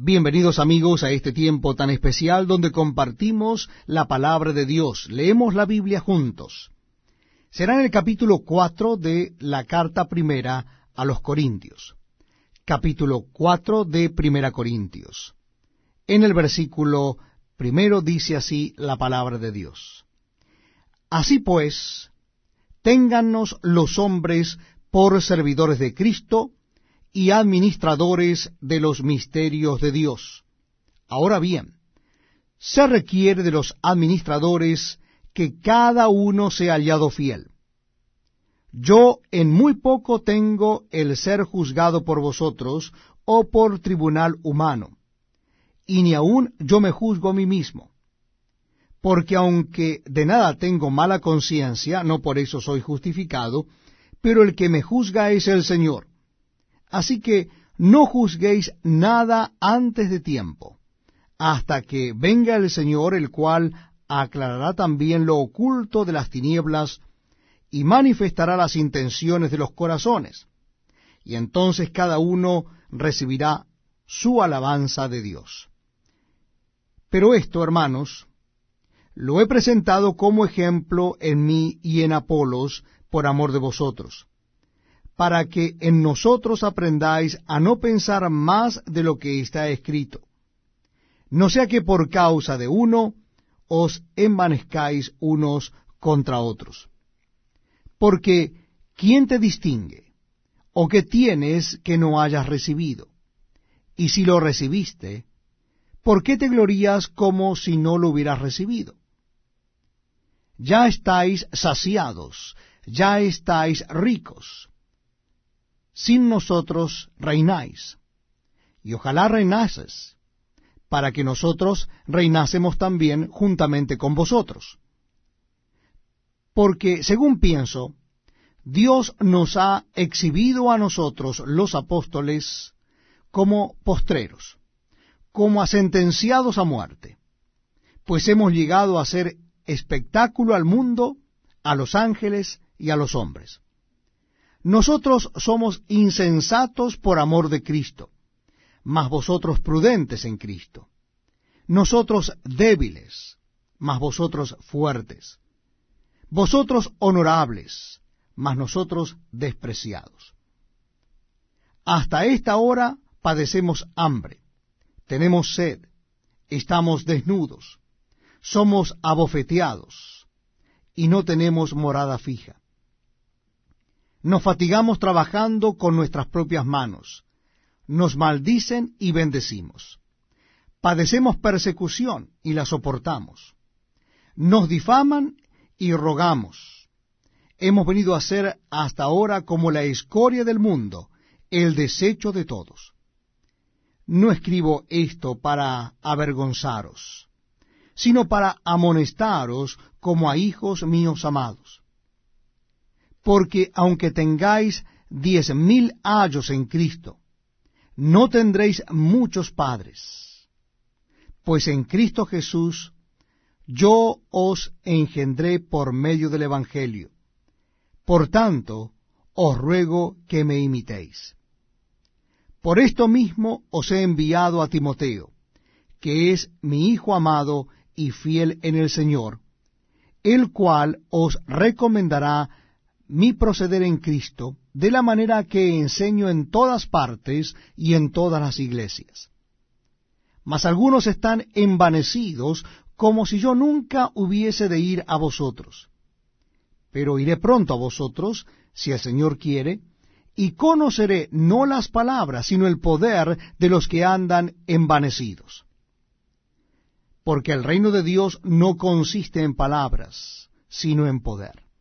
Bienvenidos amigos a este tiempo tan especial donde compartimos la palabra de Dios. Leemos la Biblia juntos. Será en el capítulo 4 de la carta primera a los Corintios. Capítulo 4 de Primera Corintios. En el versículo primero dice así la palabra de Dios. Así pues, téngannos los hombres por servidores de Cristo, y administradores de los misterios de Dios. Ahora bien, se requiere de los administradores que cada uno sea hallado fiel. Yo en muy poco tengo el ser juzgado por vosotros o por tribunal humano, y ni aun yo me juzgo a mí mismo. Porque aunque de nada tengo mala conciencia, no por eso soy justificado, pero el que me juzga es el Señor Así que no juzguéis nada antes de tiempo, hasta que venga el Señor, el cual aclarará también lo oculto de las tinieblas y manifestará las intenciones de los corazones. Y entonces cada uno recibirá su alabanza de Dios. Pero esto, hermanos, lo he presentado como ejemplo en mí y en Apolos por amor de vosotros para que en nosotros aprendáis a no pensar más de lo que está escrito. No sea que por causa de uno os envanezcáis unos contra otros. Porque, ¿quién te distingue? ¿O qué tienes que no hayas recibido? Y si lo recibiste, ¿por qué te glorías como si no lo hubieras recibido? Ya estáis saciados, ya estáis ricos sin nosotros reináis. Y ojalá reinases, para que nosotros reinásemos también juntamente con vosotros. Porque, según pienso, Dios nos ha exhibido a nosotros, los apóstoles, como postreros, como sentenciados a muerte, pues hemos llegado a ser espectáculo al mundo, a los ángeles y a los hombres. Nosotros somos insensatos por amor de Cristo, mas vosotros prudentes en Cristo. Nosotros débiles, mas vosotros fuertes. Vosotros honorables, mas nosotros despreciados. Hasta esta hora padecemos hambre, tenemos sed, estamos desnudos, somos abofeteados, y no tenemos morada fija nos fatigamos trabajando con nuestras propias manos. Nos maldicen y bendecimos. Padecemos persecución y la soportamos. Nos difaman y rogamos. Hemos venido a ser hasta ahora como la escoria del mundo, el desecho de todos. No escribo esto para avergonzaros, sino para amonestaros como a hijos míos amados porque aunque tengáis diez mil años en Cristo, no tendréis muchos padres, pues en Cristo Jesús yo os engendré por medio del Evangelio. Por tanto, os ruego que me imitéis. Por esto mismo os he enviado a Timoteo, que es mi Hijo amado y fiel en el Señor, el cual os recomendará mi proceder en Cristo de la manera que enseño en todas partes y en todas las iglesias. Mas algunos están envanecidos como si yo nunca hubiese de ir a vosotros. Pero iré pronto a vosotros, si el Señor quiere, y conoceré no las palabras, sino el poder de los que andan envanecidos. Porque el reino de Dios no consiste en palabras, sino en poder.